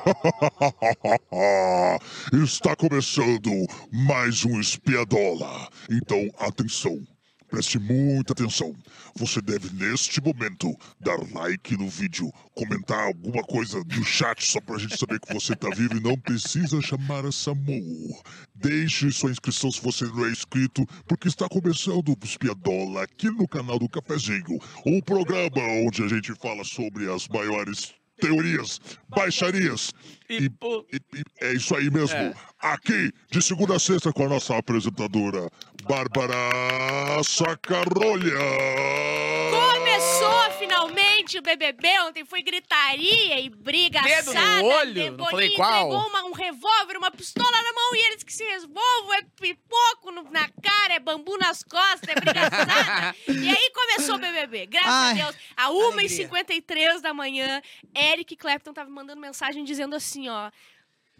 Está começando mais um Espiadola. Então, atenção. Preste muita atenção. Você deve, neste momento, dar like no vídeo, comentar alguma coisa no chat só pra gente saber que você tá vivo e não precisa chamar a SAMU. Deixe sua inscrição se você não é inscrito, porque está começando o Espiadola aqui no canal do Cafezinho, um programa onde a gente fala sobre as maiores teorias, baixarias E, e- e- é isso aí mesmo. É. Aqui, de segunda a sexta, com a nossa apresentadora, Bárbara Sacarolha. Começou finalmente o BBB. Ontem foi gritaria e briga Dedo no assada. olho, de- não falei qual. entregou uma- um revólver, uma pistola na mão e eles que se resolvam. É pipoco no- na cara, é bambu nas costas, é briga assada. e aí começou o BBB. Graças Ai, a Deus. A alegria. 1h53 da manhã, Eric Clapton tava mandando mensagem dizendo assim, ó...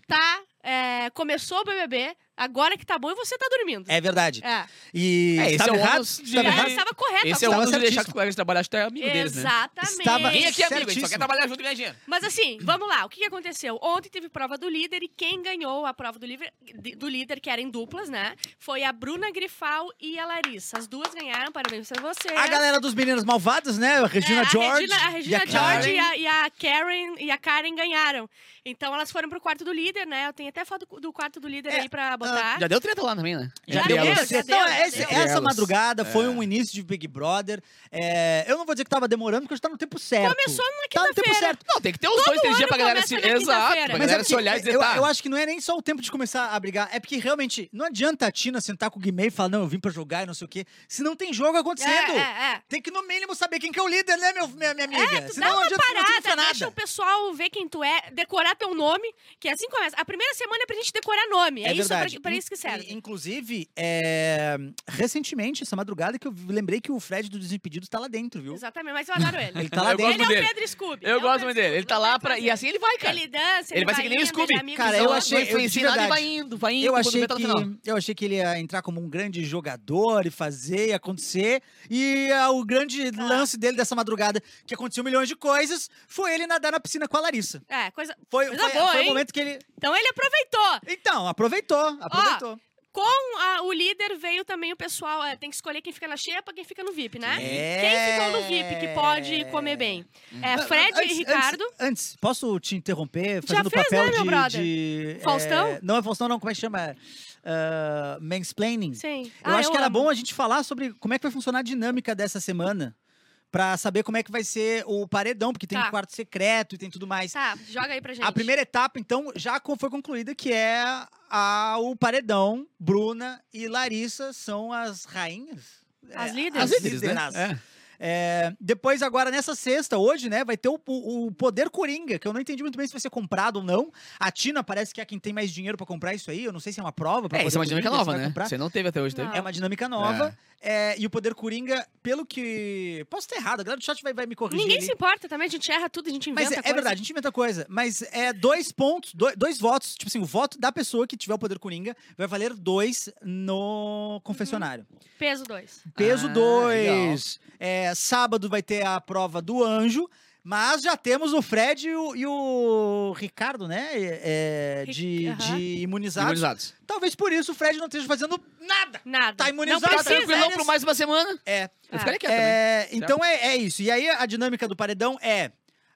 Tá, é, começou o BBB, agora que tá bom e você tá dormindo. É verdade. É. E É, esse estava é o errado? ônus de- Estava Ela errado? estava correta. esse é o Estava ônus de deixar que os colegas de trabalho até amigo deles, né? Exatamente. Estava- Vem aqui, amigo, a gente só Certíssimo. quer trabalhar junto e ganhar dinheiro. Mas assim, vamos lá. O que que aconteceu? Ontem teve prova do líder e quem ganhou a prova do líder, do líder que era em duplas, né? Foi a Bruna Grifal e a Larissa. As duas ganharam, parabéns pra vocês. A galera dos Meninos Malvados, né? A Regina É, a George. Regina, a Regina e a George Karen. e a, e a Karen e a Karen ganharam. Então elas foram pro quarto do líder, né? Eu tenho até foto do, do quarto do líder É, aí pra botar. Já deu treta lá também, né? Já deu, deu, já treta. deu, Então, esse- deu. essa madrugada foi É. um início de Big Brother. É, eu não vou dizer que tava demorando, porque a gente tá no tempo certo. Começou na Tá no tempo quinta-feira. certo. Não, tem que ter os dois, três dias pra galera se. Exato, quinta-feira. pra Mas galera é se olhar e dizer, eu, tá. eu acho que não é nem só o tempo de começar a brigar, é porque realmente não adianta a Tina sentar com o Guimê e falar, não, eu vim pra jogar e não sei o quê, se não tem jogo acontecendo. É, é, é. Tem que, no mínimo, saber quem que é o líder, né, meu, minha, minha amiga? É, tu Senão dá não uma adianta, parada, nada. deixa o pessoal ver quem tu é, decorar teu nome, que assim começa. A primeira semana é pra gente decorar nome. É, isso pra, pra isso que serve. Inclusive, é, recentemente, essa madrugada, que eu lembrei que o Fred do Desimpedidos tá lá dentro, viu? Exatamente, mas eu adoro ele. Ele tá lá Eu dentro. ele é dele. o Pedro Scooby. Eu é gosto muito dele. Ele tá lá pra. E assim ele vai, cara. Ele dança, ele, Ele vai ser que nem o Scooby. ele Cara, eu achei- Foi, ensinado e verdade. vai indo, vai indo. Eu achei, tá final. que, eu achei que ele ia entrar como um grande jogador e fazer e acontecer. E ah, o grande Ah. lance dele dessa madrugada, que aconteceu milhões de coisas, foi ele nadar na piscina com a Larissa. É, coisa. Foi, Coisa foi, boa, foi o momento que ele. Então ele aproveitou. Então, aproveitou, aproveitou. Com a- o líder veio também o pessoal. é, tem que escolher quem fica na xepa, quem fica no VIP, né? É. Quem ficou no VIP que pode comer bem? É, Fred Antes- e Ricardo. Antes, antes, posso te interromper fazendo o fez, papel né, meu de, brother? de, é, Faustão? não é Faustão, não. Como é que chama? Ah, mansplaining. Sim. Eu Ah, acho que era amo. bom a gente falar sobre como é que vai funcionar a dinâmica dessa semana. Pra saber como é que vai ser o paredão, porque tem Tá. um quarto secreto e tem tudo mais. Tá, joga aí pra gente. A primeira etapa, então, já foi concluída, que é a, o paredão. Bruna e Larissa são as rainhas. As É, líderes. As líderes, né? É. É, depois, agora, nessa sexta, hoje, né, vai ter o, o- o Poder Coringa, que eu não entendi muito bem se vai ser comprado ou não. A Tina parece que é quem tem mais dinheiro pra comprar isso aí. Eu não sei se é uma prova pra É, isso é uma dinâmica Coringa, nova, né? comprar. Você não teve até hoje, teve? É uma dinâmica nova. É, e o Poder Coringa, pelo que. Posso estar errado, a galera do chat vai, vai me corrigir. Ninguém ali. se importa também, a gente erra tudo, a gente inventa Mas é, é coisa. verdade, a gente inventa coisa. Mas é dois pontos, dois, dois votos. Tipo assim, o voto da pessoa que tiver o poder coringa vai valer dois no confessionário. Peso 2. Peso Ah, 2. sábado vai ter a prova do anjo. Mas já temos o Fred e o, e o Ricardo, né? é, de, de imunizados. Imunizados. Talvez por isso o Fred não esteja fazendo nada. Nada. Tá imunizado, Não Tá precisa. tranquilão férias. por mais uma semana. É. Eu Ah. ficaria quieto. É, então é, é isso. E aí a dinâmica do paredão é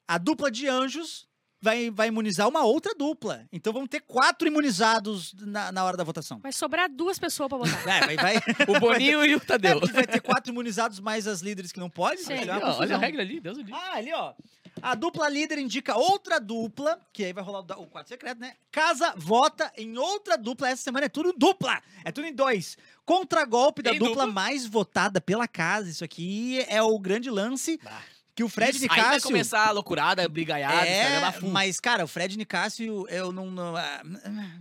a dupla de anjos vai, vai imunizar uma outra dupla. Então vão ter quatro imunizados na, na hora da votação. Vai sobrar duas pessoas pra botar. É, vai, vai, O Boninho e o é, Tadeu. porque vai ter quatro imunizados mais as líderes que não podem. Sim. vai ser uma Olha, a regra ali, Deus o livre. Ah, ali, ó. A dupla líder indica outra dupla, que aí vai rolar o, da- o quarto secreto, né? Casa vota em outra dupla. Essa semana é tudo dupla. É tudo em dois. Contragolpe da Em dupla dupla? mais votada pela casa. Isso aqui é o grande lance. Bah. Que o Fred Isso, Aí vai Nicásio. começar a loucurada, brigaiada, É, bafum. mas, cara, o Fred Nicásio, eu não. não ah,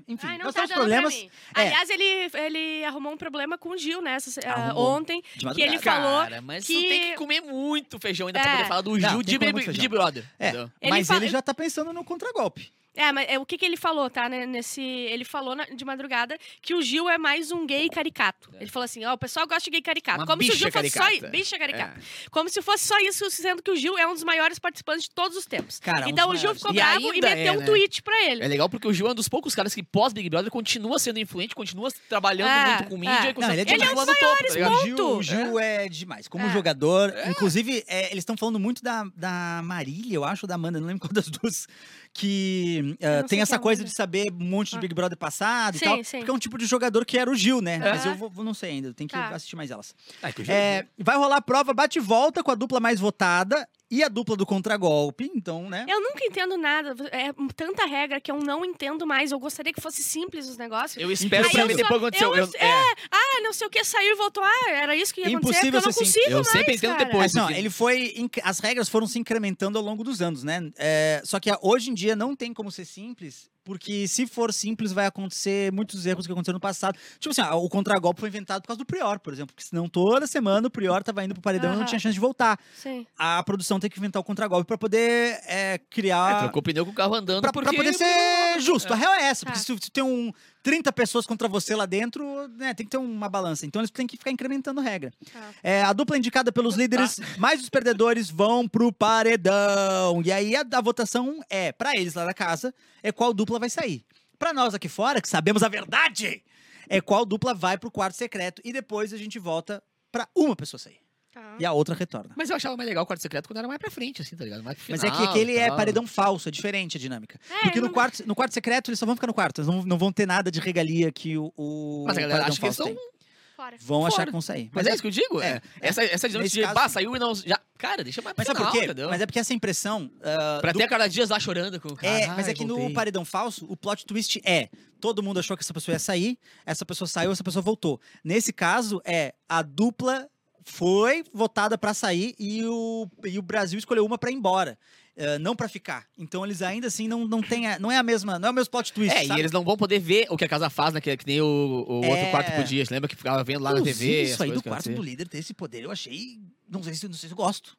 enfim, Ai, não nós tá temos problemas. pra. É. Aliás, ele, ele arrumou um problema com o Gil, né? Arrumou. ontem. Que ele falou Cara, mas que- tu tem que comer muito feijão ainda pra É. poder falar do Não, Gil de, de Brother. É? Ele mas fala- ele já tá pensando no contragolpe. É, mas é, o que, que ele falou, tá? né, Nesse, ele falou na- de madrugada que o Gil é mais um gay caricato. Ele falou assim: ó, o pessoal gosta de gay caricato. Uma como se o Gil fosse só caricata. Bicha caricato. É. Como se fosse só isso, sendo que o Gil é um dos maiores participantes de todos os tempos. Cara, então o Gil maiores. ficou E bravo e ainda meteu é, um né? tweet pra ele. É legal porque o Gil é um dos poucos caras que pós-Big Brother continua sendo influente, continua trabalhando É, muito com mídia é. e continua Não, ele é Ele é um dos topo, tá ligado? O Gil, ponto. o Gil é. demais. Como É. jogador, inclusive, é, eles estão falando muito da, da Marília, eu acho, ou da Amanda, não lembro qual das duas, que não tem essa é coisa Amanda. de saber um monte de Ah. Big Brother passado Sim, e tal. sim. Porque é um tipo de jogador que era o Gil, né? Mas É. eu vou, vou- não sei ainda, eu tenho que Tá. assistir mais elas. Ah, Gil- É, vai rolar a prova bate e volta com a dupla mais votada e a dupla do contragolpe, então, né? Eu nunca entendo nada. É tanta regra que eu não entendo mais. Eu gostaria que fosse simples os negócios. Eu espero Aí pra eu só- depois aconteceu. eu- Eu- é, Ah, não sei o que, saiu e voltou. Ah, era isso que ia acontecer, Impossível porque eu não ser consigo Eu mais, sempre entendo cara. depois. Mas não, porque- ele foi. inc- As regras foram se incrementando ao longo dos anos, né? É, só que hoje em dia não tem como ser simples, porque se for simples, vai acontecer muitos erros que aconteceram no passado. Tipo assim, ah, o contragolpe foi inventado por causa do Prior, por exemplo. Porque senão toda semana o Prior tava indo pro paredão e não tinha chance de voltar. Sim. A produção tem que inventar o contragolpe pra poder é, É, criar. trocou pneu com o carro andando Pra, porque... pra poder ser justo. A real é essa. Porque se, se tem um 30 pessoas contra você lá dentro, né, tem que ter uma balança. Então eles têm que ficar incrementando regra. Tá. É, a dupla indicada pelos líderes, mais os perdedores vão pro paredão. E aí a, a votação é, pra eles lá da casa, é qual dupla vai sair. Pra nós aqui fora, que sabemos a verdade, é qual dupla vai pro quarto secreto. E depois a gente volta pra uma pessoa sair. Tá. E a outra retorna. Mas eu achava mais legal o quarto secreto quando era mais pra frente, assim, tá ligado? Mais pro Mas final, é que aquele é tal. paredão falso, é diferente a dinâmica. É, Porque no não- quarto, no quarto secreto eles só vão ficar no quarto. Eles não, não vão ter nada de regalia que o, o Mas a galera paredão acha que eles falso são... tem. Fora. Vão achar que vão sair. Mas é isso que eu digo, é. é, Essa, essa dinâmica Nesse de, caso- bah, saiu e não... Já... Cara, deixa mais pro Mas sabe final, por quê? entendeu? Mas é porque essa impressão. ah, Pra do- ter a cada dias lá chorando com o cara. É, mas Ai, é que no voltei. paredão falso, o plot twist é: todo mundo achou que essa pessoa ia sair, essa pessoa saiu, essa pessoa voltou. Nesse caso, é a dupla foi votada pra sair e o, e o Brasil escolheu uma pra ir embora. eh, não pra ficar. Então eles ainda assim não, não tem a- não é a mesma, não é o mesmo plot twist, É, sabe? e eles não vão poder ver o que a casa faz, né? Que, que nem o, o outro É. quarto podia. Lembra que ficava vendo lá na Inclusive, TV? Isso aí do quarto do líder ter esse poder, eu achei, não sei se não sei se eu gosto.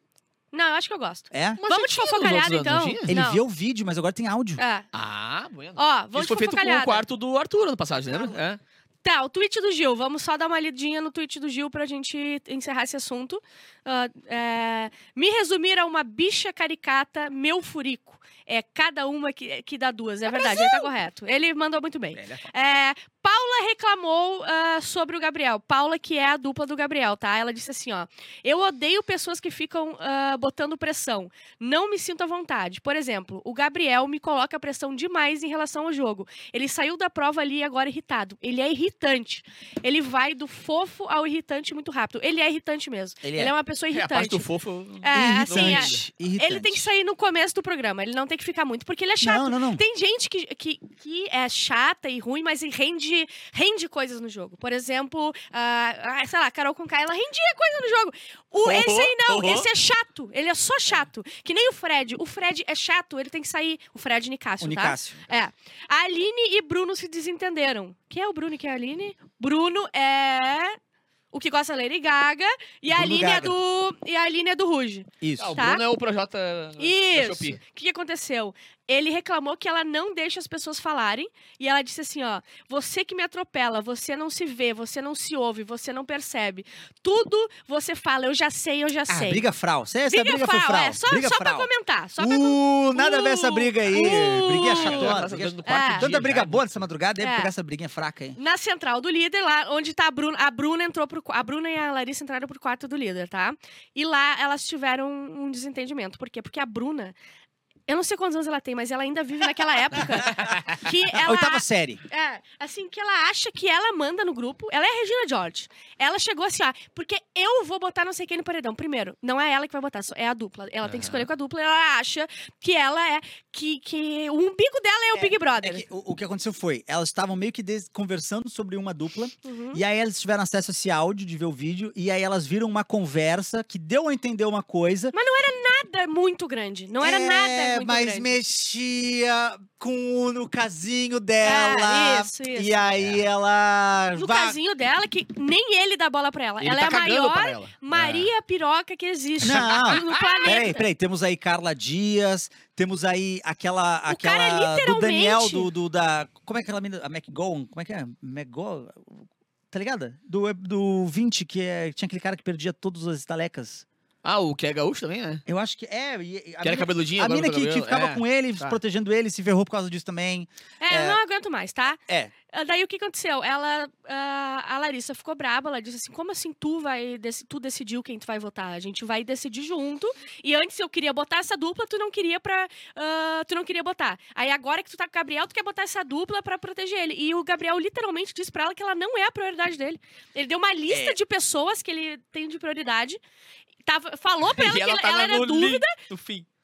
Não, eu acho que eu gosto. É? Mas Vamos de fofocalhada, então? não? Ele Não. vê o vídeo, mas agora tem áudio. É. Ah, bueno. Ó, vamos Isso foi feito com o quarto do Arthur ano passado, lembra? É. Tá, o tweet do Gil. Vamos só dar uma lidinha no tweet do Gil pra gente encerrar esse assunto. Ah, é, Me resumir a uma bicha caricata, meu furico. É cada uma que, que dá duas. É verdade, ele tá correto. Ele mandou muito bem. É. É, Paula reclamou ah, sobre o Gabriel. Paula, que é a dupla do Gabriel, tá? Ela disse assim, ó. Eu odeio pessoas que ficam ah, botando pressão. Não me sinto à vontade. Por exemplo, o Gabriel me coloca pressão demais em relação ao jogo. Ele saiu da prova ali agora irritado. Ele é irritante. Ele vai do fofo ao irritante muito rápido. Ele é irritante mesmo. Ele Ele é. é, uma pessoa É, a parte irritante. do fofo... É, assim, é- irritante, irritante. ele tem que sair no começo do programa. Ele não tem que ficar muito, porque ele é chato. Não, não, não. Tem gente que, que, que é chata e ruim, mas rende, rende coisas no jogo. Por exemplo, ah, sei lá, Carol Conká, ela rendia coisa no jogo. O, Uhum, esse aí não, uhum. esse é chato. Ele é só chato. Que nem o Fred. O Fred é chato, ele tem que sair. O Fred Nicásio, O tá? Nicásio. É. A Aline e Bruno se desentenderam. Quem é o Bruno e quem é a Aline? Bruno é o que gosta da Lady Gaga e a Aline é Gaga. do e a Aline é do Ruge. Isso. Ah, o Tá. Bruno é o Projota da Isso. O que que aconteceu? Ele reclamou que ela não deixa as pessoas falarem e ela disse assim, ó, você que me atropela, você não se vê, você não se ouve, você não percebe. Tudo você fala, eu já sei, eu já Ah, sei. briga fral. Essa essa briga, foi fral, fral. é, só, briga só pra fral. comentar, só pra Uh, nada a ver essa briga aí. uh. Briguinha Ela chatona. tá É. Tanta briga já. boa nessa madrugada, deve É. pegar essa briguinha fraca aí. na central do líder, lá onde tá a Bruna. A Bruna entrou pro. A Bruna e a Larissa entraram pro quarto do líder, tá? E lá elas tiveram um desentendimento. Por quê? Porque a Bruna. Eu não sei quantos anos ela tem, mas ela ainda vive naquela época que ela. Oitava série. É, assim, que ela acha que ela manda no grupo. Ela é a Regina George. Ela chegou assim, ó, porque eu vou botar não sei quem no paredão. Primeiro, não é ela que vai botar, é a dupla. Ela tem que escolher com a dupla. Ela acha que ela é. Que, que o umbigo dela é o Big É Brother. que o, o que aconteceu foi, elas estavam meio que des- conversando sobre uma dupla, Uhum. e aí elas tiveram acesso a esse áudio de ver o vídeo, e aí elas viram uma conversa que deu a entender uma coisa. Mas não era nada muito grande. Não era é, nada muito mas grande. mexia com o no casinho dela. É, isso, isso. E aí ela. No vai- casinho dela, que nem ele dá bola pra ela. Ele ela tá é a maior ela. Maria Piroca que existe Não. no planeta. Peraí, peraí, temos aí Carla Dias, temos aí aquela. aquela cara, do Daniel, literalmente- do, do- da. Como é que ela menina? A McGowan? Como é que é? McGowan? Tá ligada? Do, do 20, que é, tinha aquele cara que perdia todas as estalecas. Ah, o que é gaúcho também, né? Eu acho que é. e- e A Que era cabeludinho, a agora mina que, que ficava É. com ele, tá. protegendo ele, se ferrou por causa disso também. É, eu não aguento mais, tá? É. Ah, Daí o que aconteceu? Ela, ah, a Larissa ficou braba, ela disse assim: como assim tu vai dec- tu decidiu quem tu vai votar? A gente vai decidir junto. E antes eu queria botar essa dupla, tu não queria pra. ah, tu não queria botar. Aí agora que tu tá com o Gabriel, tu quer botar essa dupla pra proteger ele. E o Gabriel literalmente disse pra ela que ela não é a prioridade dele. Ele deu uma lista É. de pessoas que ele tem de prioridade. Tava, falou pra ela E que ela, tá ela era dúvida,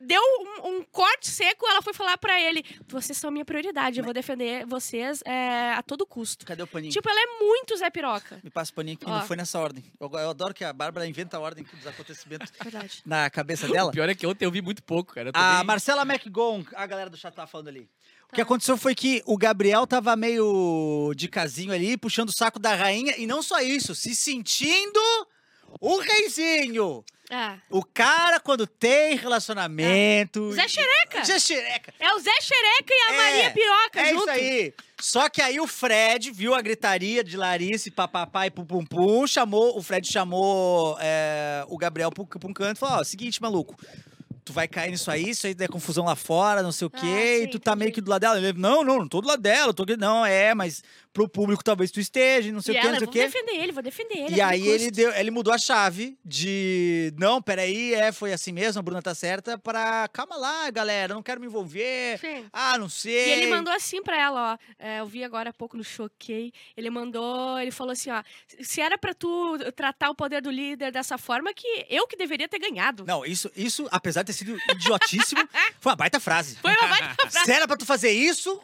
deu um, um corte seco, ela foi falar pra ele: vocês são minha prioridade, eu vou defender vocês é, a todo custo. Cadê o paninho? Tipo, ela é muito Zé Piroca. Me passa o paninho que não foi nessa ordem. Eu, eu adoro que a Bárbara inventa a ordem dos acontecimentos Verdade. na cabeça O dela. pior é que ontem eu vi muito pouco, cara. A bem- Marcela McGowan, a galera do chat tava falando ali. O que Tá. aconteceu foi que o Gabriel tava meio de casinho ali, puxando o saco da rainha, e não só isso, se sentindo o reizinho. É. O cara, quando tem relacionamento. Zé Xereca. Zé Xereca. É o Zé Xereca e a É, Maria Piroca É junto. isso aí. Só que aí o Fred viu a gritaria de Larissa e papapá e pum pum pum, chamou, o Fred chamou é, o Gabriel pra um- pra um canto e falou, ó, seguinte, maluco, tu vai cair nisso aí, isso aí der confusão lá fora, não sei o Ah, quê, sim, e tu tá meio entendi. que do lado dela. Ele, não, não, não tô do lado dela, eu tô aqui, não, é, mas pro público talvez tu esteja, não sei E o quê, ela, não sei eu o vou quê. defender ele, vou defender ele. E aí ele, deu, ele mudou a chave de não, peraí, é, foi assim mesmo, a Bruna tá certa, pra calma lá, galera, não quero me envolver. Sim. Ah, não sei. E ele mandou assim pra ela, ó. é, eu vi agora há pouco no Choquei. Ele mandou, ele falou assim, ó. Se era pra tu tratar o poder do líder dessa forma, que eu que deveria ter ganhado. Não, isso, isso, apesar de ter sido idiotíssimo, foi uma baita frase. Foi uma baita Se era pra tu fazer isso,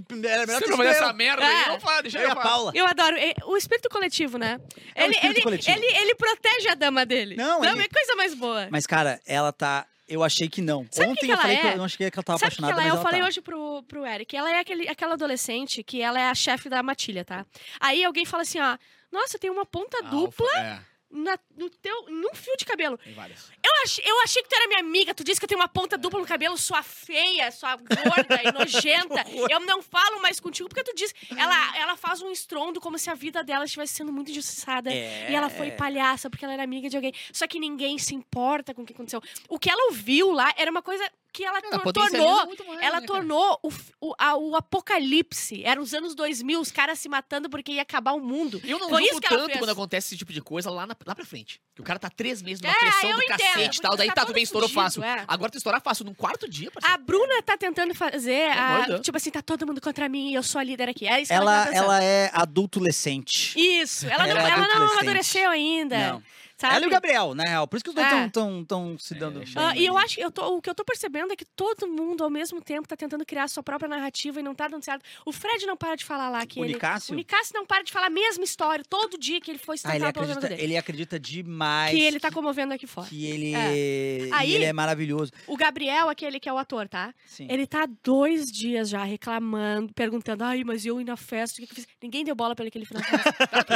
que era melhor Você não eu. essa merda É. aí, não fala, deixa Eu eu. Paula. Eu adoro. é, O espírito coletivo, né? É o ele, espírito ele, coletivo. Ele, ele protege a dama dele. Não, Dama ele- é coisa mais boa. Mas, cara, ela tá. Eu achei que não. Sabe Ontem que que eu ela falei que é? eu não achei que ela tava Sabe o que apaixonada, ela é? mas Eu ela falei tá. hoje pro, pro Eric. Ela é aquele, aquela adolescente que ela é a chefe da matilha, tá? Aí alguém fala assim, ó. Nossa, tem uma ponta Ah, dupla É, na, no teu, num fio de cabelo. tem várias. Eu achei, eu achei que tu era minha amiga. Tu disse que eu tenho uma ponta dupla no cabelo, sua feia, sua gorda e nojenta. Eu não falo mais contigo porque tu disse. Ela, ela faz um estrondo como se a vida dela estivesse sendo muito injustiçada. É. E ela foi palhaça porque ela era amiga de alguém. Só que ninguém se importa com o que aconteceu. O que ela ouviu lá era uma coisa que ela, tornou. Ela né, tornou o, o, a- o apocalipse. Era os anos 2000, os caras se matando porque ia acabar o mundo. Eu não Foi isso que tanto fez. quando acontece esse tipo de coisa lá, na- lá pra frente. Que o cara tá três meses numa É, pressão do entendo, cacete e tal. Daí tá tá, tudo bem, estourou fudido, fácil. é. Agora tu estourar fácil num quarto dia, parceiro. A Bruna tá tentando fazer, a, tipo assim, tá todo mundo contra mim e eu sou a líder aqui. É isso que Ela, ela, tá ela é adultolescente. Isso, ela, Ela não, é ela não adolescente. amadureceu ainda. Não. Sabe? Ela e o Gabriel, na real. Por isso que os dois É. estão tão, tão se dando. É, Ah, e eu acho que eu tô- o que eu tô percebendo é que todo mundo, ao mesmo tempo, tá tentando criar a sua própria narrativa e não tá dando certo. O Fred não para de falar lá que O ele. Nicásio? O Nicásio não para de falar a mesma história todo dia que ele foi Ah, ele acredita, dele. ele acredita demais. Que ele tá comovendo aqui fora. que ele, É. Aí- ele é maravilhoso. O Gabriel, aquele que é o ator, tá? Sim. Ele tá há dois dias já reclamando, perguntando, ai, mas eu ir na festa, o que, que eu fiz? Ninguém deu bola pra ele que ele festa.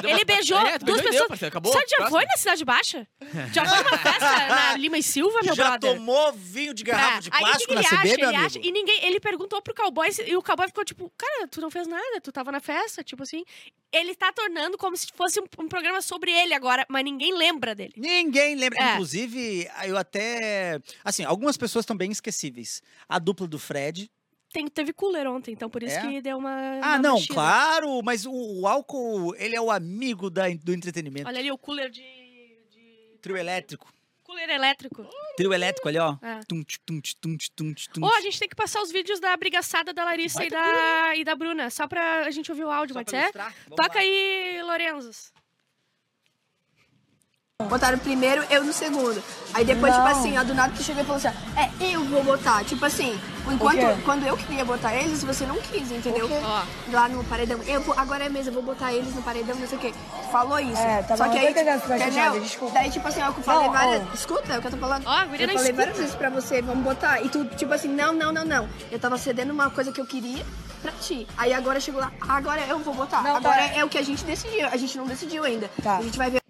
ele beijou É, duas beijou e deu, pessoas. parceiro, acabou. Você já foi na Cidade Baixa? Já foi numa festa na Lima e Silva, meu Já brother? tomou vinho de garrafa de aí, plástico o que na que CB, ele acha? meu Ele amigo? acha- E ninguém, ele perguntou pro cowboy se- e o cowboy ficou tipo, cara, tu não fez nada, tu tava na festa, tipo assim. Ele tá tornando como se fosse um, um programa sobre ele agora, mas ninguém lembra dele. Ninguém lembra. É. Inclusive, eu até. Assim, algumas pessoas estão bem esquecíveis. A dupla do Fred. Tem, teve cooler ontem, então por isso É? que deu uma. Ah, uma não, mexida. claro, mas o, o álcool, ele é o amigo da, do entretenimento. Olha ali o cooler de. Trio elétrico. Cooler elétrico. Trio elétrico ali, ó. É. Tum, tum, tum, tum, tum, Ô, tch. a gente tem que passar os vídeos da brigaçada da Larissa e da, e da Bruna, só pra a gente ouvir o áudio, Só pode ser? Toca lá. aí, Lorenzos. Botaram primeiro, eu no segundo. Aí depois, tipo assim, a do nada que chegou e falou assim: ó, é, eu vou botar. Tipo assim, enquanto quando eu queria botar eles, você não quis, entendeu? Ó. Lá no paredão. Eu vou, agora é mesmo, eu vou botar eles no paredão, não sei o quê. Falou isso. É, tá Só bom, que eu tô aí, tá entendeu? desculpa. Daí, tipo assim, eu falei Não, várias. ó. Escuta, é o que eu tô falando. Ó, a guria eu não falei escuta. várias vezes pra você, vamos botar. E tu, tipo assim, não, não, não, não. Eu tava cedendo uma coisa que eu queria pra ti. Aí agora chegou lá, agora eu vou botar. Não, agora tá. é o que a gente decidiu. A gente não decidiu ainda. Tá. A gente vai ver.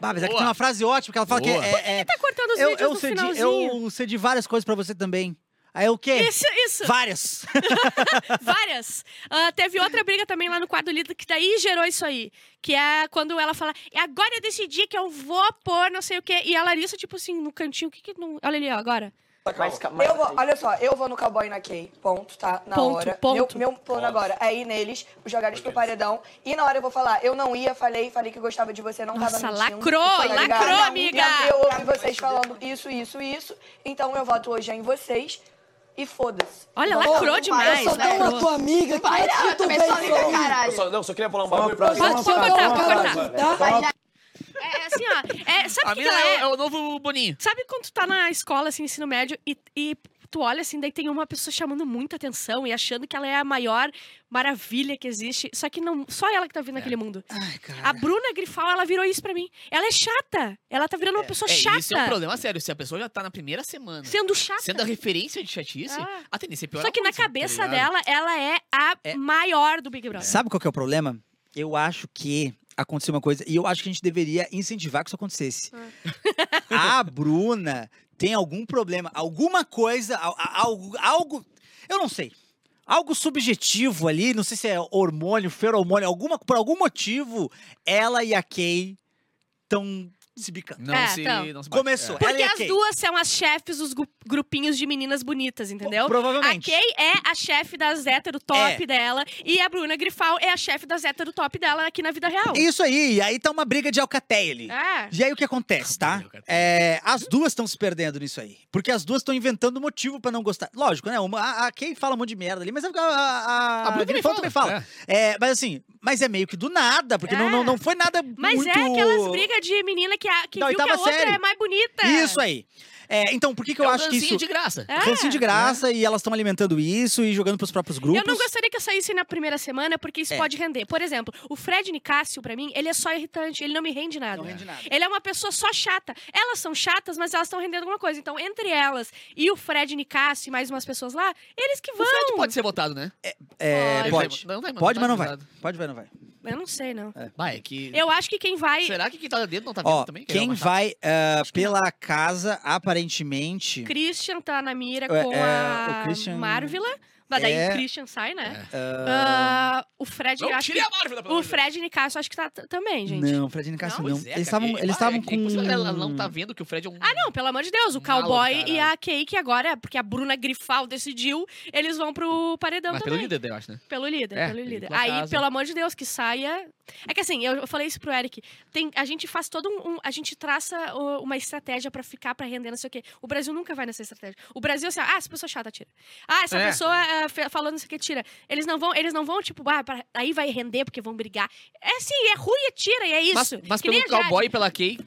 Bah, mas é que Boa. tem uma frase ótima que ela fala Boa. que é, é- Tá cortando os eu, vídeos eu, no cedi, finalzinho. eu cedi várias coisas pra você também. Aí o quê? Isso, isso. Várias. Várias. Ah, teve outra briga também lá no quadro líder que daí gerou isso aí. Que é quando ela fala, "E agora eu decidi que eu vou pôr não sei o quê. E a Larissa, tipo assim, no cantinho, o que que não... Olha ali, ó, agora. Eu vou, olha só, eu vou no cowboy na Kay, ponto, tá? Na Ponto, hora. ponto. Meu, meu plano agora é ir neles, jogar eles pro paredão. E na hora eu vou falar, eu não ia, falei, falei que gostava de você, não Nossa, tava mentindo. lacrou, tá ligado? lacrou, amiga. Eu ouvi vocês falando isso, isso, isso. Então eu voto hoje em vocês e foda-se. Olha, Vamos- lacrou demais, Eu sou tão a tua amiga que Vai, eu tu também sou amiga, caralho. Eu só, não, só queria falar um bagulho pra Pode, pode cortar, pode cortar. É, é assim, ó. É, sabe A que, que mina ela é, é? é o novo Boninho. Sabe quando tu tá na escola, assim, ensino médio, e, e tu olha assim, daí tem uma pessoa chamando muita atenção e achando que ela é a maior maravilha que existe. Só que não, só ela que tá vindo naquele mundo. Ai, cara. A Bruna Grifal, ela virou isso pra mim. Ela é chata. Ela tá virando uma pessoa É, chata. isso é um problema sério. Se a pessoa já tá na primeira semana, Sendo chata. sendo a referência de chatice, Ah. a tendência é piorar Só que na tá cabeça dela, ela é a É. maior do Big Brother. Sabe qual que é o problema? Eu acho que aconteceu uma coisa, e eu acho que a gente deveria incentivar que isso acontecesse. a Bruna tem algum problema, alguma coisa, algo, algo, eu não sei. Algo subjetivo ali, não sei se é hormônio, feromônio, alguma, por algum motivo, ela e a Kay estão se bicando. Não, É, se, então. não se bate. Começou. É. Porque a as duas são as chefes dos gru- grupinhos de meninas bonitas, entendeu? Provavelmente. A Kay é a chefe das hétero top É. dela e a Bruna Grifal é a chefe das hétero top dela aqui na vida real. Isso aí, e aí tá uma briga de alcateia ali. É. E aí o que acontece, tá? É, as duas estão se perdendo nisso aí. Porque as duas estão inventando motivo pra não gostar. Lógico, né? Uma, a, a Kay fala um monte de merda ali, mas é porque a, a, A Bruna também Grifal fala, também fala. É, mas assim, mas é meio que do nada, porque não, É. não, não foi nada Mas muito... é aquelas brigas de menina que, a, que Da viu que a outra série. é mais bonita. Isso aí. É, então, por que, que eu é um acho que isso... de graça. É. Rancinho de graça e elas estão alimentando isso e jogando pros próprios grupos. Eu não gostaria que saísse na primeira semana, porque isso É. pode render. Por exemplo, o Fred Nicásio, pra mim, ele é só irritante, ele não me rende nada. Não rende nada. Ele é uma pessoa só chata. Elas são chatas, mas elas estão rendendo alguma coisa. Então, entre elas e o Fred Nicásio e mais umas pessoas lá, eles que O vão. Fred pode ser votado, né? É, Ele pode. Pode, mas não vai. Pode, mas não vai. Eu não sei, não. Vai, é que... Eu acho que quem vai. Será que quem tá dentro não tá vendo Ó, também? É quem vai não. pela casa, aparentemente... Christian tá na mira É, com é, a o Christian- Marvila. Mas daí É. o Christian sai, né? ah, Ah, o Fred, Não, acho tire que. a Marvel da O Fred Nicásio acho que tá também, gente. Não, Fred Nicásio não. Pois é, eles estavam eles estavam é com... Ela não tá vendo que o Fred é um... Ah, não, pelo amor de Deus, o Malo cowboy caralho. e a Kay, que agora, porque a Bruna Grifal decidiu, eles vão pro paredão Mas também. pelo líder, eu acho, né? Pelo líder, É, pelo líder. Aí, casa. pelo amor de Deus, que saia. É que assim, eu, falei isso pro Eric. Tem, a gente faz todo um. um- a gente traça uh, uma estratégia pra ficar, pra render, não sei o quê. O Brasil nunca vai nessa estratégia. O Brasil, assim, ah, essa pessoa chata, tira. Ah, essa É. pessoa falando não sei o que, tira. Eles não vão, eles não vão, tipo, ah, pra- aí vai render porque vão brigar. É assim, é ruim, é tira, e é isso. Mas, mas pelo cowboy e pela Kay,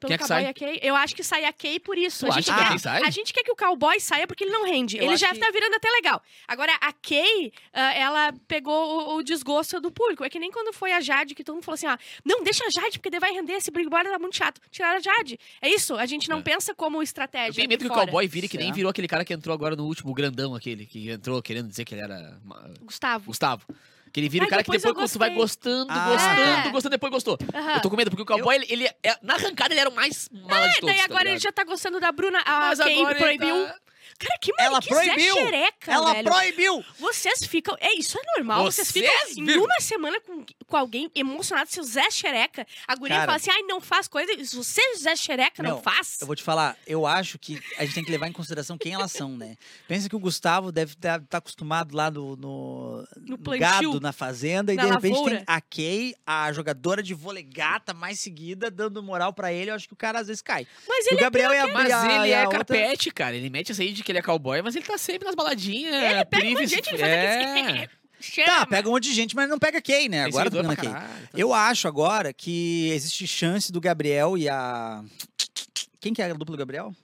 Pelo Quem é que cowboy sai? e a Kay. Eu acho que sai a Kay por isso. Tu a, gente acha que a quer, Kay sai? a gente quer que o cowboy saia porque ele não rende. Eu ele já que- tá virando até legal. Agora, a Kay, ah, ela pegou o, o desgosto do público. É que nem quando foi a Jade, que todo mundo falou assim: ah, não, deixa a Jade, porque daí vai render. Esse Big Brother tá muito chato. Tiraram a Jade. É isso. A gente não É. pensa como estratégia. eu tenho medo que o fora. cowboy vire que nem Certo. virou aquele cara que entrou agora no último, o grandão aquele, que entrou querendo dizer que ele era Gustavo. Gustavo. Que ele vira Ai, o cara que depois eu quando tu vai gostando, Ah. gostando, É. gostando, depois gostou. Eu tô com medo, porque o cowboy, ele, ele é- na arrancada, ele era o mais mala de É, todos, daí tá agora ele ligado? já tá gostando da Bruna. A Mas Kay agora ele proibiu. tá- Cara, que Ela que proibiu! Zé Xereca, Ela velho. proibiu! Vocês ficam. É, isso é normal. Vocês, Vocês, ficam em vírgula. uma semana com, com alguém emocionado, seu Zé Xereca. A guria Cara. fala assim: ai, não faz coisa. Se você, Zé Xereca, não Meu, faz. Eu vou te falar, eu acho que a gente tem que levar em consideração quem elas são, né? Pensa que o Gustavo deve estar acostumado lá no, no, No no gado, na fazenda, e Na de repente lavoura. tem a Kay, a jogadora de vôlei gata mais seguida, dando moral pra ele. Eu acho que o cara às vezes cai. Mas E o ele Gabriel e a Mas e a- ele e a é outra- carpete, cara. Ele mete essa aí de que ele é cowboy, mas ele tá sempre nas baladinhas. Ele pega um gente, ele faz é. Chama. Tá, pega um monte de gente, mas não pega quem, né? Agora tá pegando quem. tá? Eu acho agora que existe chance do Gabriel e a. Quem que é a dupla do Gabriel?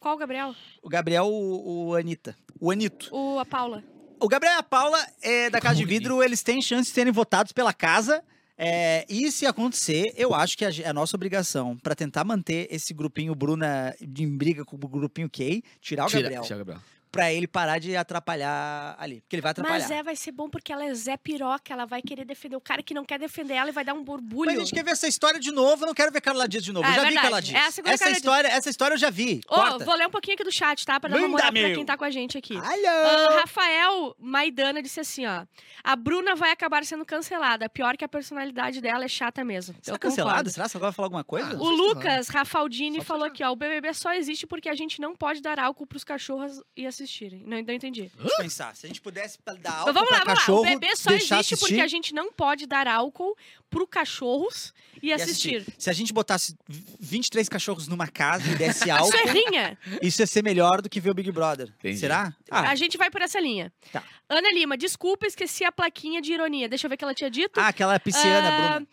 Qual o Gabriel? O Gabriel, o, o Anitta. O Anito. O, a Paula. O Gabriel e a Paula, é, da Casa de. Vidro, eles têm chance de serem votados pela casa. É, e se acontecer, eu acho que é a nossa obrigação, pra tentar manter esse grupinho Bruna em briga com o grupinho Kay, tirar o Tira- Gabriel. tira o Gabriel. Pra ele parar de atrapalhar ali. Porque ele vai atrapalhar. Mas é, vai ser bom porque ela é Zé Piroca, ela vai querer defender o cara que não quer defender ela e vai dar um borbulho. Mas a gente quer ver essa história de novo, eu não quero ver Carla Dias de novo. Eu é já vi verdade. Carla Dias. É a segunda essa Carla história, essa história eu já vi. Ô, Corta. vou ler um pouquinho aqui do chat, tá? Pra dar uma moral pra quem tá com a gente aqui. Alô! Ah, Rafael Maidana disse assim, ó. A Bruna vai acabar sendo cancelada. Pior que a personalidade dela é chata mesmo. Será cancelada? Será ela vai falar alguma coisa? Ah, O Lucas Rafaldini falou aqui, ó. O BBB só existe porque a gente não pode dar álcool pros cachorros e assistirem. Não, não entendi. Pensar. Se a gente pudesse dar álcool Mas vamos pra lá, vamos cachorro, lá. O bebê só existe assistir, porque a gente não pode dar álcool pro cachorros e, e assistir. Se a gente botasse 23 cachorros numa casa e desse Isso álcool, é rinha. isso ia ser melhor do que ver o Big Brother. Entendi. Será? Ah, A gente vai por essa linha. Tá. Ana Lima, desculpa, esqueci a plaquinha de ironia. Deixa eu ver o que ela tinha dito. ah, aquela pisciana, Ah, Bruna.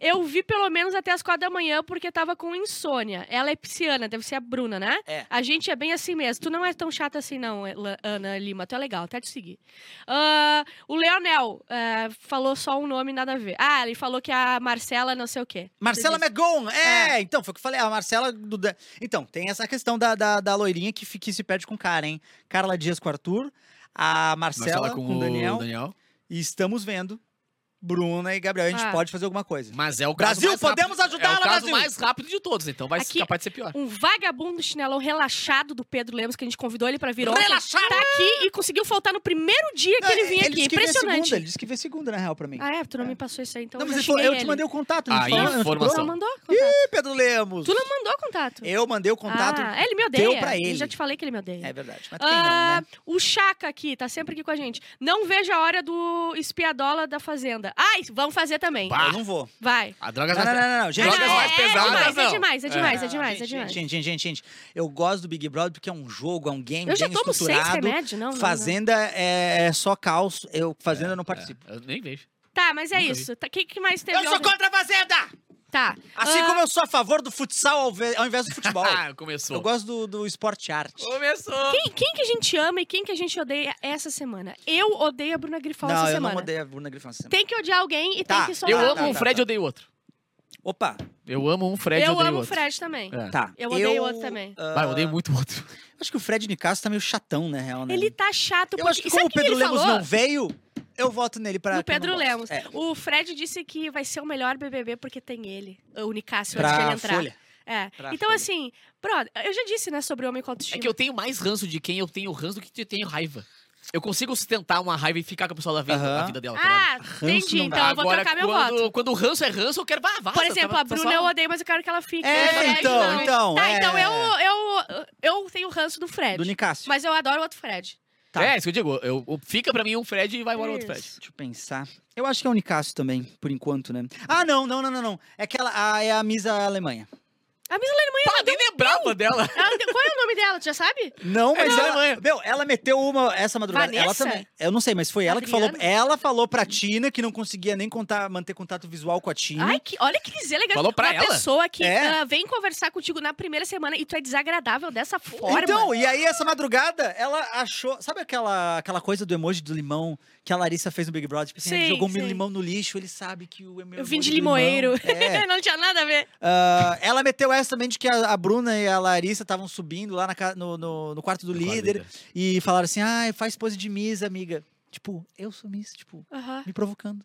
Eu vi pelo menos até as quatro da manhã porque tava com insônia. Ela é pisciana, deve ser a Bruna, né? É. A gente é bem assim mesmo. Tu não é tão chata assim, não, La- Ana Lima. Tu é legal, até te seguir. Ah, o Leonel eh, falou só um nome, nada a ver. Ah, ele falou que a Marcela não sei o quê. Marcela. Megon, é, então, foi o que eu falei, a Marcela do... Então, tem essa questão da, da, da loirinha que, que se perde com o cara, hein? Carla Dias com o Arthur, a Marcela, Marcela com, o Daniel, Daniel. e estamos vendo Bruna e Gabriel, a gente Ah. pode fazer alguma coisa. Mas é o caso Brasil, mais rápido- podemos ajudá-la, É o caso Brasil! mais rápido de todos, então vai Aqui- ser capaz de ser pior. Um vagabundo chinelão relaxado do Pedro Lemos, que a gente convidou ele pra vir ontem. Relaxado? Tá aqui e conseguiu faltar no primeiro dia que ele vinha aqui. disse que vê Impressionante. segunda, ele disse que vê segunda, na real, pra mim. Ah, é? Tu não me passou isso aí, então não, eu mas já ele falou, xinguei eu te ele. mandei o contato, não Ah, te falou? Não te Tu informação. não mandou contato? Ih, Pedro Lemos! Tu não mandou contato. Eu mandei o contato. Ah, ele me odeia. deu pra ele. Eu já te falei que ele me odeia. É verdade. Mas quem não, Ah, né? O Chaka aqui, tá sempre aqui com a gente. Não vejo a hora do espiadola da Fazenda. Ai, vamos fazer também. Pá. Eu não vou. Vai. A droga Não, já não, não, não, gente. Drogas é, mais é pesadas, demais, é não. demais, é É. demais, é Ah, demais, gente, é demais. Gente, gente, gente, gente, eu gosto do Big Brother porque é um jogo, é um game Eu já bem tomo seis estruturado. remédios, não, não, não. Fazenda é, é só caos. Eu, Fazenda, eu não participo. Eu nem vejo. Tá, mas é Nunca isso. O que, que mais teve Eu sou contra a Fazenda! Tá. Assim Ah, como eu sou a favor do futsal ao, ve- ao invés do futebol. Ah, começou. eu gosto do, do esporte arte. Começou. Quem, quem que a gente ama e quem que a gente odeia essa semana? Eu odeio a Bruna Grifal não, essa eu semana. não odeio a Bruna Grifão essa semana. Tem que odiar alguém e Tá, tem que soltar. Eu Tá, amo tá, um tá, Fred tá. e odeio outro. Opa, Eu amo um Fred e eu odeio amo o outro. Fred também. É. tá. Eu odeio outro também. ah, Vai, eu odeio muito o outro. Acho que o Fred Nicasso tá meio chatão, na real, né? Ele tá chato Eu porque... acho que como o Pedro Lemos falou? não veio, eu voto nele pra... No não Pedro. Lemos. É, O Fred disse que vai ser o melhor BBB porque tem ele, o Nicásio, antes de ele pra entrar. Folha. É. Pra Então, Folha. assim, brother, eu já disse, né, sobre o homem com É autoestima. que eu tenho mais ranço de quem eu tenho ranço do que eu tenho raiva. Eu consigo sustentar uma raiva e ficar com a pessoa da vida, Aham. da vida dela. tá? Ah, entendi. não dá. Então eu vou Agora, trocar meu quando, voto. quando o ranço é ranço, eu quero. Ah, vaza, Por exemplo, tá- a tá Bruna só- eu odeio, mas eu quero que ela fique. É, O então, não. então, Tá, é. então eu, eu, eu tenho ranço do Fred. Do Nicásio. Mas eu adoro o outro Fred. Tá. É, isso que eu digo. Eu, eu- fica pra mim um Fred e vai embora outro Fred. Deixa eu pensar. Eu acho que é o Nicásio também, por enquanto, né? Ah, não, não, não, não, não. É aquela. Ah, é a Misa Alemanha. A Miss Alemanha, Pá, nem lembrava dela. ela deu- qual é o nome dela? Tu já sabe? Não, É mas da ela, meu, ela meteu uma essa madrugada. Ela Vanessa? também. Eu não sei, mas foi ela que falou. Adriana? Ela falou pra Tina que não conseguia nem contar, manter contato visual com a Tina. Ai, que, olha que deselegante. Falou pra Uma ela? pessoa que É. ah, vem conversar contigo na primeira semana e tu é desagradável dessa forma. Então, e aí essa madrugada, ela achou. Sabe aquela, aquela coisa do emoji do limão que a Larissa fez no Big Brother? Tipo assim, Sim, jogou um sim. limão no lixo, ele sabe que o emoji eu vim de limão- limoeiro. É. não tinha nada a ver. Ah, ela meteu essa também de que a, a Bruna e a Larissa estavam subindo lá na no, no, no quarto do Quarto líder e falaram assim: ai, faz pose de Miss, amiga. Tipo, eu sou Miss, tipo, Aham. me provocando.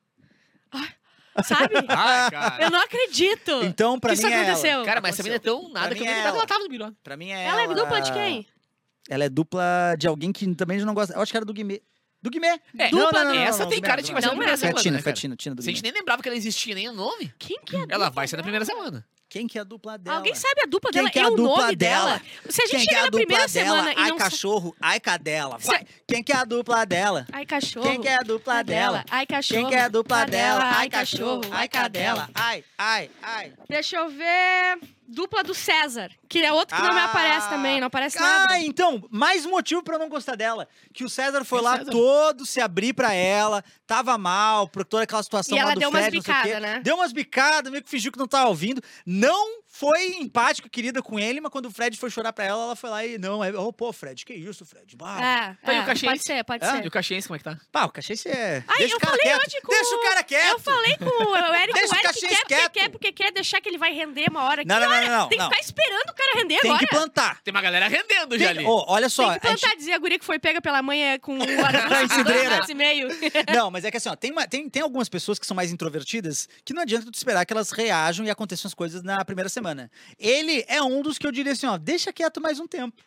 Sabe? Ah, cara. eu não acredito. Então, pra que mim isso é aconteceu? ela. Cara, mas essa menina é tão nada Pra que eu é ela. ela tava no Big Brother. Pra mim é Ela é ela. dupla de quem? Ela é dupla de alguém que também não gosta. Eu acho que era do Guimê. Do Guimê. É, dupla não, não, não, essa não, tem Guimê, cara de que vai ser na primeira é. Foi a semana. Tina, né, foi a? Tina, Tina do Se a gente Guimê. nem lembrava que ela existia, nem o nome. Quem que é Ela vai ser na primeira semana. Quem que é a dupla dela? Alguém sabe a dupla Quem dela que é e a o dupla nome dela? dela? Se a gente Quem que é chega a na dupla primeira dela? semana e Ai, não sa- cachorro. Ai, cadela. Se- Vai. Quem que é a dupla dela? Ai, cachorro. Quem que é a dupla Cadela. dela? Ai, cachorro. Quem que é a dupla Cadela. dela? Ai, cachorro. Ai, cadela. Ai, ai, ai. Deixa eu ver. Dupla do César, que é outro que não me Ah. aparece também, não aparece Ah, nada. então, mais motivo pra eu não gostar dela. Que o César foi o lá César? todo se abrir pra ela, tava mal, por toda aquela situação E lá ela do deu umas Fred, não sei o quê. bicadas, né? Deu umas bicadas, meio que fingiu que não tava ouvindo. Não foi empática, querida com ele, mas quando o Fred foi chorar pra ela, ela foi lá e não, é, oh, pô, Fred, que isso, Fred? Bah, É, Tá, e o é, Caxias? pode ser, pode Hã? ser. E o Caxiense, como é que tá? pá, o cachê é... Ai, Deixa eu o cara falei quieto. hoje com Deixa o cara quieto. Eu falei com o Eric, Deixa o o Eric Caxias quer porque quieto. quer, porque quer deixar que ele vai render uma hora. Não, que não, não, hora? não, Tem não. que ficar esperando o cara render Tem agora. que plantar. Tem uma galera rendendo já Tem- ali. Ô, olha só, Tem que a gente- plantar, dizer a guria que foi pega pela mãe é com um metros e meio. Não, mas é que assim, ó, tem, uma- tem, tem algumas pessoas que são mais introvertidas que não adianta tu esperar que elas reajam e aconteçam as coisas na primeira semana. Ele é um dos que eu diria assim, ó, deixa quieto mais um tempo.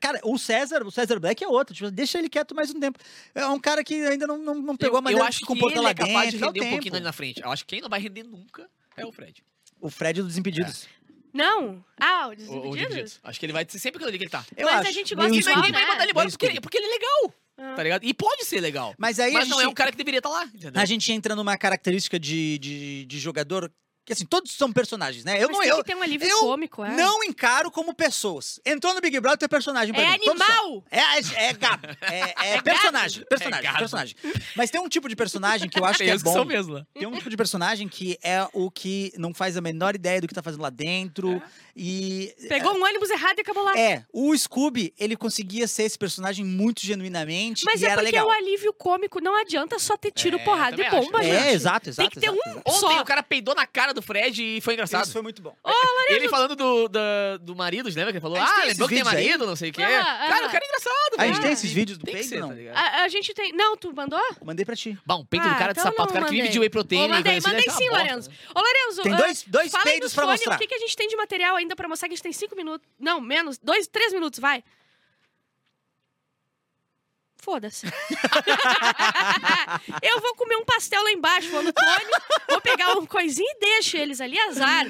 Cara, o César, o César Black é outro, tipo, deixa ele quieto mais um tempo. É um cara que ainda não, não, não pegou eu, a maneira eu de acho se que comportar ele lá é capaz dentro. de o render um pouquinho ali na frente. Eu acho que quem não vai render nunca é o Fred. O Fred dos Desimpedidos. Não. Ah, o O, o Desimpedidos? Desimpedidos. Acho que ele vai ser sempre aquilo ali que ele tá. Eu Mas acho. a gente gosta E igual, ninguém vai mandar ele embora porque, porque ele é legal. Ah. Tá ligado? E pode ser legal. Mas aí Mas não gente- é um cara que deveria estar lá, entendeu? A gente entra numa característica de, de, de jogador que, assim, todos são personagens, né? Eu Mas não, tem eu, que ter um alívio eu cômico, é. não encaro como pessoas. Entrou no Big Brother, tu é personagem. pra É mim. Animal! É, é gado. É, é personagem. Personagem, gado. personagem. Mas tem um tipo de personagem que eu acho que Tem é os que são bom. mesmo lá. Tem um tipo de personagem que é o que não faz a menor ideia do que tá fazendo lá dentro. E. Pegou um ônibus errado e acabou lá. É, o Scooby, ele conseguia ser esse personagem muito genuinamente Mas e é era porque legal. o alívio cômico não adianta só ter tiro, É, porrada e também acho. bomba, É, gente. exato, exato. Tem que ter exato, um exato. Ontem só. o cara peidou na cara do Fred e foi engraçado. Isso foi muito bom. Ele falando do, da- do marido, lembra que ele falou? Ah, lembrou que tem vídeos aí? marido, não sei o quê. Aham, Cara, aham. o cara é engraçado, A gente tem esses vídeos do peido, ser, não? tá ligado? A, a gente tem. Não, tu mandou? Mandei pra ti. Bom, peito do Ah, cara de então sapato, o cara que vive de whey protein. Ô, mandei, assim, mandei sim, Lorenzo. né? Ô, Lorenzo, Tem ah, dois, dois fala peidos pra mostrar. o que, que a gente tem de material ainda pra mostrar que a gente tem cinco minutos. Não, menos. Dois, três minutos, vai. Foda-se. eu vou comer um pastel lá embaixo, vou no Tony, vou pegar um coisinho e deixo eles ali, azar.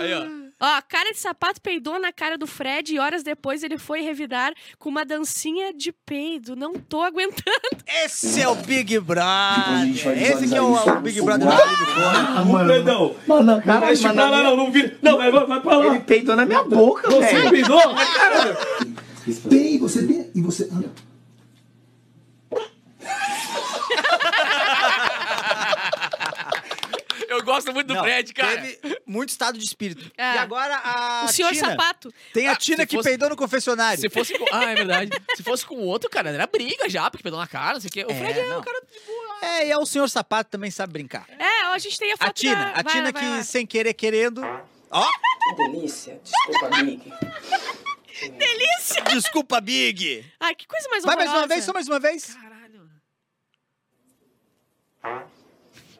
Aí, ó. Ó, cara de sapato peidou na cara do Fred e horas depois ele foi revidar com uma dancinha de peido. Não tô aguentando. Esse é o Big Brother. Esse que é o, o. Big Brother cômico. Ah, mano. Não mano, pra lá, não, não vira. Não, vai, vai, vai pra lá. Ele peidou na minha boca, Você velho. peidou? Cara, Tem, você tem. E você. Anda. Gosto muito do Não, Fred, cara. Teve muito estado de espírito. É. E agora a o senhor Tina. sapato. Tem a Ah, Tina se que fosse- peidou no confessionário. Se fosse com... Ah, é verdade. Se fosse com o outro, cara, era briga já, porque peidou na cara, não sei o quê. O É, Fred é não. um cara de boa. É, e é o senhor sapato também sabe brincar. É, a gente tem a foto A Tina, da... a vai, Tina vai que lá. sem querer querendo. Ó, Que delícia. Desculpa, Big. desculpa, Big. Ai, que coisa mais Vai mais uma horrorosa. vez, só mais uma vez. Caralho.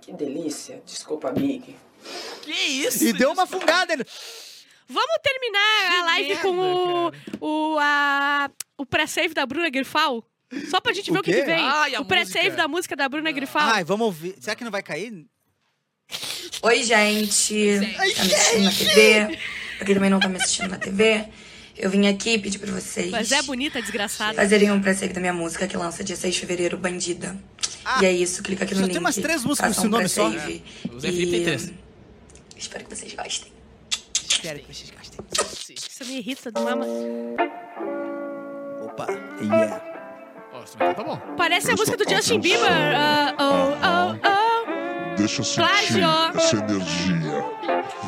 Que delícia. Desculpa, Big. Que isso? E deu uma fungada. Ele... Vamos terminar Que a live merda, com o, o, a, o pré-save da Bruna Grifal? Só pra gente ver o que, que vem. Ai, o pré-save da música da Bruna Grifal. Ai, vamos ouvir. Será que não vai cair? Oi, gente. Tá me assistindo na TV? Pra quem também não tá me assistindo na TV, eu vim aqui pedir pra vocês Mas é bonita, desgraçada. fazerem um pré da minha música que lança dia 6 de fevereiro, Bandida. Ah, e é isso, clica aqui no só link. tem umas três músicas com esse nome só. Zé Felipe tem E, três. Espero que vocês gostem. Espero que vocês gostem. Isso me irrita do mama. Opa, yeah. Ó, esse tá bom. Parece a música do Justin Bieber. ah, oh, oh, oh. Deixa eu sentir Plágio. essa energia.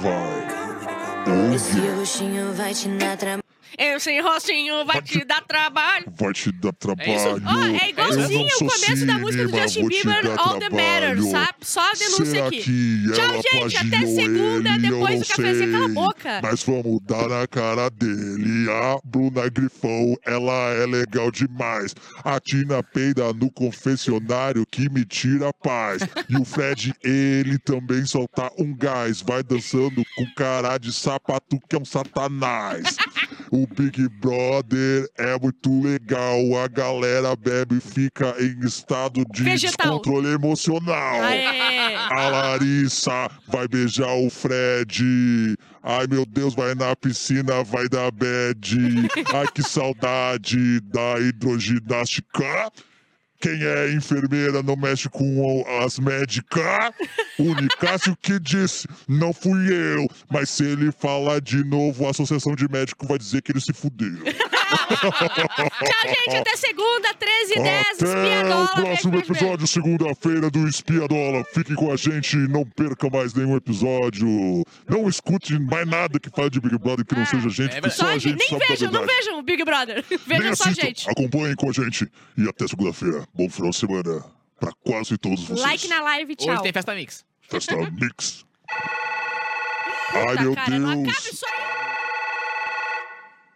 Vai. Esse roxinho vai te dar trabalho. Esse rostinho vai te dar trabalho. Vai te dar trabalho. isso? Ó, é igualzinho o começo da música do cinema, Justin Bieber, All the Matter, sabe? Só a denúncia aqui. Tchau, gente. Até segunda, ele? depois do cafezinho. Cala a boca. Mas vamos dar na cara dele. A Bruna Grifão, ela é legal demais. A Tina peida no confessionário que me tira a paz. E o Fred, ele também solta um gás. Vai dançando com cara de sapato que é um satanás. O Big Brother é muito legal. A galera bebe e fica em estado de Vegetal. descontrole emocional. Aê. A Larissa vai beijar o Fred. Ai meu Deus, vai na piscina, vai dar bad. Ai que saudade da hidroginástica. Quem é enfermeira não mexe com as médicas. O Nicásio que disse, não fui eu. Mas se ele falar de novo, a Associação de Médicos vai dizer que ele se fudeu. Tchau, gente. Até segunda, 13 e 10. Até Espiadola. o próximo episódio, segunda-feira do Espiadola. Fique com a gente não perca mais nenhum episódio. Não escute mais nada que fale de Big Brother que não Ah, seja gente, é só a gente, nem vejam, não vejam o Big Brother. Vejam só a gente. acompanhem com a gente e até segunda-feira. Bom final de semana pra quase todos vocês. Like na live, tchau. Hoje tem festa mix. Festa Mix. Ai, Puta, meu cara, não Deus. acabe só